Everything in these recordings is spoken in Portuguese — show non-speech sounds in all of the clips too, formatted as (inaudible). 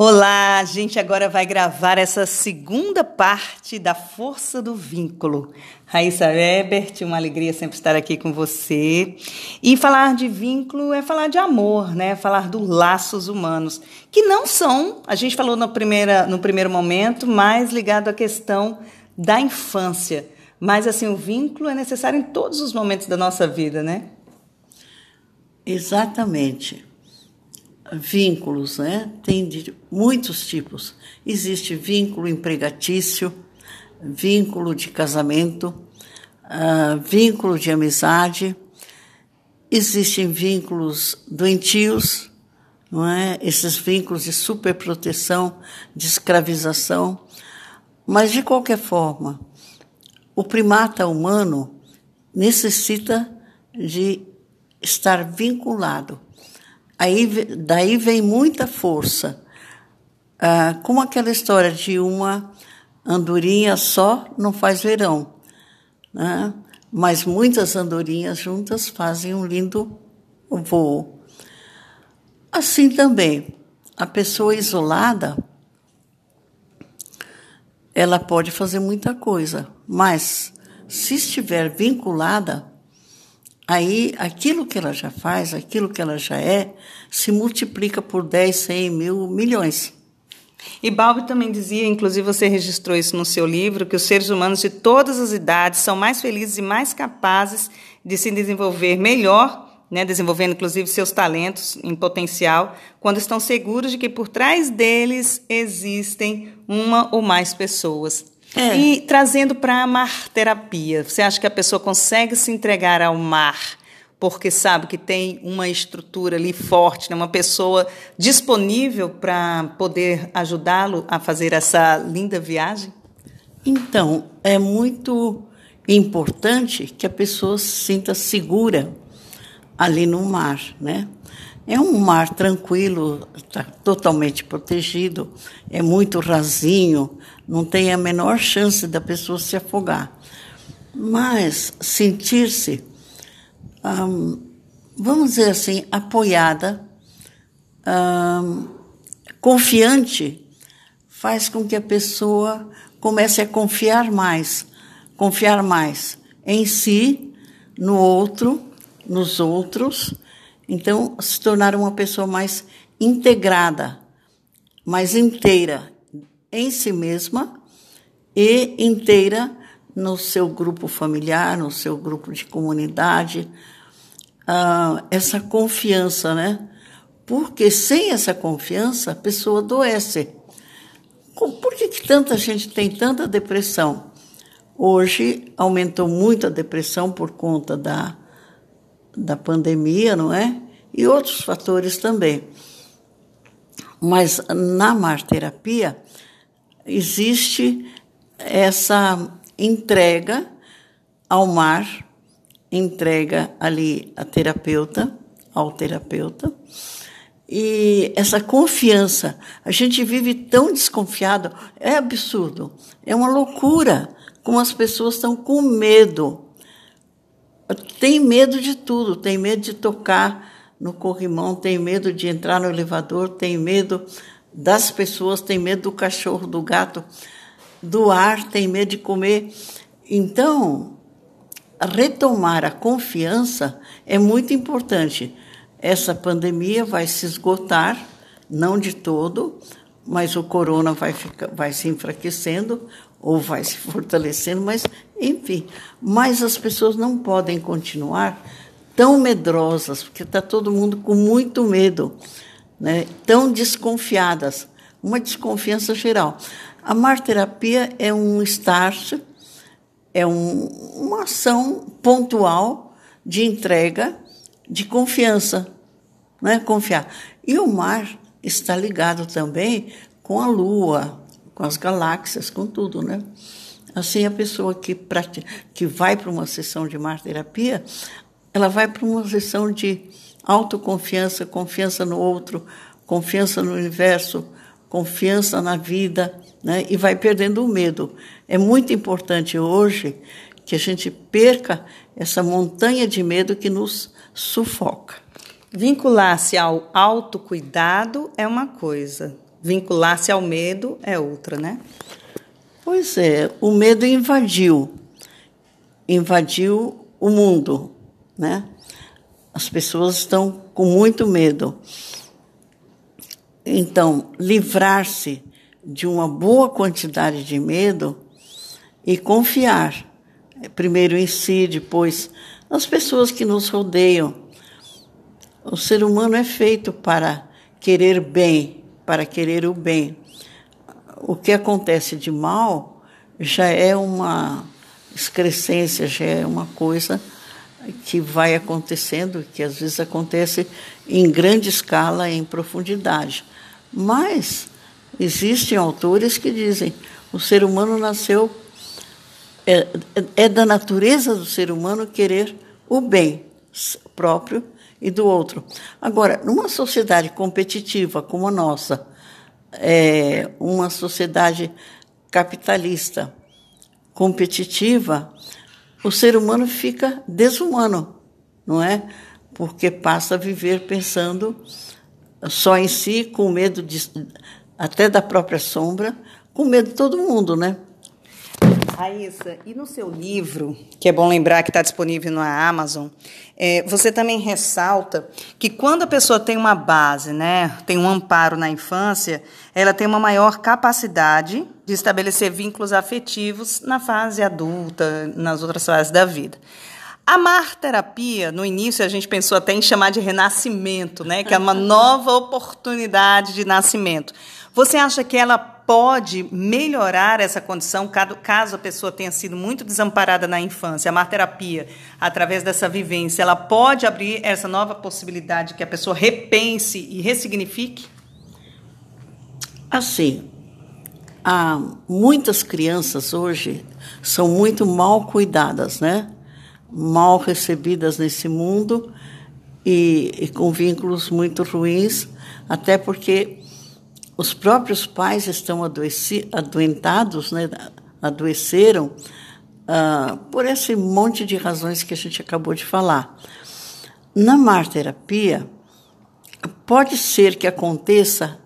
Olá, a gente agora vai gravar essa segunda parte da Força do Vínculo. Raíssa Ebert, uma alegria sempre estar aqui com você. E falar de vínculo é falar de amor, né? Falar dos laços humanos, que não são, a gente falou no, primeira, no primeiro momento, mais ligado à questão da infância. Mas assim, o vínculo é necessário em todos os momentos da nossa vida, né? Exatamente vínculos, né? Tem de muitos tipos. Existe vínculo empregatício, vínculo de casamento, uh, vínculo de amizade, existem vínculos doentios, não é? Esses vínculos de superproteção, de escravização. Mas, de qualquer forma, o primata humano necessita de estar vinculado Aí, daí vem muita força. Ah, como aquela história de uma andorinha só não faz verão. Né? Mas muitas andorinhas juntas fazem um lindo voo. Assim também, a pessoa isolada, ela pode fazer muita coisa, mas se estiver vinculada, Aí, aquilo que ela já faz, aquilo que ela já é, se multiplica por 10, 100 mil, milhões. E Balbi também dizia, inclusive você registrou isso no seu livro, que os seres humanos de todas as idades são mais felizes e mais capazes de se desenvolver melhor, né, desenvolvendo inclusive seus talentos em potencial, quando estão seguros de que por trás deles existem uma ou mais pessoas. É. E trazendo para a mar terapia, você acha que a pessoa consegue se entregar ao mar porque sabe que tem uma estrutura ali forte, né? uma pessoa disponível para poder ajudá-lo a fazer essa linda viagem? Então, é muito importante que a pessoa se sinta segura ali no mar, né? É um mar tranquilo, está totalmente protegido, é muito rasinho, não tem a menor chance da pessoa se afogar. Mas sentir-se, vamos dizer assim, apoiada, confiante, faz com que a pessoa comece a confiar mais, confiar mais em si, no outro, nos outros então, se tornar uma pessoa mais integrada, mais inteira em si mesma e inteira no seu grupo familiar, no seu grupo de comunidade. Ah, essa confiança, né? Porque sem essa confiança, a pessoa adoece. Por que, que tanta gente tem tanta depressão? Hoje aumentou muito a depressão por conta da da pandemia, não é? E outros fatores também. Mas na marterapia existe essa entrega ao mar, entrega ali a terapeuta, ao terapeuta, e essa confiança. A gente vive tão desconfiado, é absurdo, é uma loucura como as pessoas estão com medo tem medo de tudo, tem medo de tocar no corrimão, tem medo de entrar no elevador, tem medo das pessoas, tem medo do cachorro, do gato, do ar, tem medo de comer. Então, retomar a confiança é muito importante. Essa pandemia vai se esgotar, não de todo, mas o corona vai, ficar, vai se enfraquecendo ou vai se fortalecendo, mas enfim. Mas as pessoas não podem continuar tão medrosas, porque está todo mundo com muito medo, né? tão desconfiadas, uma desconfiança geral. A marterapia é um start, é um, uma ação pontual de entrega, de confiança, né? confiar. E o mar está ligado também com a Lua, com as galáxias, com tudo, né? Assim, a pessoa que, que vai para uma sessão de marterapia, ela vai para uma sessão de autoconfiança, confiança no outro, confiança no universo, confiança na vida, né? e vai perdendo o medo. É muito importante hoje que a gente perca essa montanha de medo que nos sufoca. Vincular-se ao autocuidado é uma coisa, vincular-se ao medo é outra, né? Pois é, o medo invadiu, invadiu o mundo, né? As pessoas estão com muito medo. Então, livrar-se de uma boa quantidade de medo e confiar, primeiro em si, depois nas pessoas que nos rodeiam. O ser humano é feito para querer bem, para querer o bem. O que acontece de mal já é uma excrescência, já é uma coisa que vai acontecendo, que às vezes acontece em grande escala, em profundidade. Mas existem autores que dizem o ser humano nasceu é, é da natureza do ser humano querer o bem próprio e do outro. Agora, numa sociedade competitiva como a nossa, é uma sociedade capitalista competitiva, o ser humano fica desumano, não é? Porque passa a viver pensando só em si, com medo de, até da própria sombra, com medo de todo mundo, né? Raíssa, e no seu livro, que é bom lembrar que está disponível na Amazon, é, você também ressalta que quando a pessoa tem uma base, né, tem um amparo na infância, ela tem uma maior capacidade de estabelecer vínculos afetivos na fase adulta, nas outras fases da vida. A mar terapia, no início a gente pensou até em chamar de renascimento, né, que é uma (laughs) nova oportunidade de nascimento. Você acha que ela pode melhorar essa condição caso a pessoa tenha sido muito desamparada na infância? A marterapia, através dessa vivência, ela pode abrir essa nova possibilidade que a pessoa repense e ressignifique? Assim, há muitas crianças hoje são muito mal cuidadas, né? Mal recebidas nesse mundo e, e com vínculos muito ruins, até porque os próprios pais estão adoeci, adoentados, né, adoeceram, uh, por esse monte de razões que a gente acabou de falar. Na marterapia, pode ser que aconteça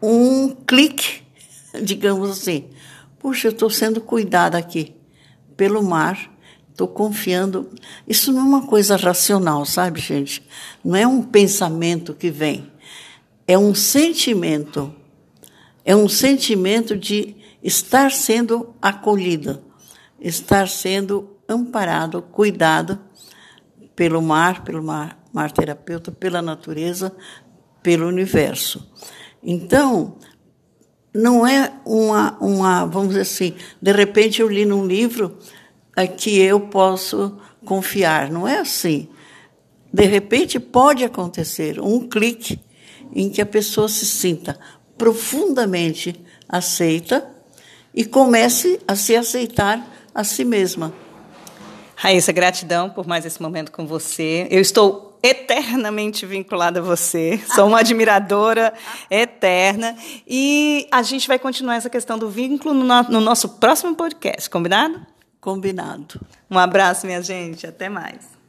um clique, (laughs) digamos assim. Puxa, eu estou sendo cuidada aqui pelo mar, estou confiando. Isso não é uma coisa racional, sabe, gente? Não é um pensamento que vem é um sentimento, é um sentimento de estar sendo acolhido, estar sendo amparado, cuidado pelo mar, pelo mar, mar terapeuta, pela natureza, pelo universo. Então, não é uma, uma, vamos dizer assim, de repente eu li num livro que eu posso confiar. Não é assim. De repente pode acontecer um clique em que a pessoa se sinta profundamente aceita e comece a se aceitar a si mesma. Raíssa, gratidão por mais esse momento com você. Eu estou eternamente vinculada a você, sou uma (laughs) admiradora eterna. E a gente vai continuar essa questão do vínculo no, no nosso próximo podcast, combinado? Combinado. Um abraço, minha gente. Até mais.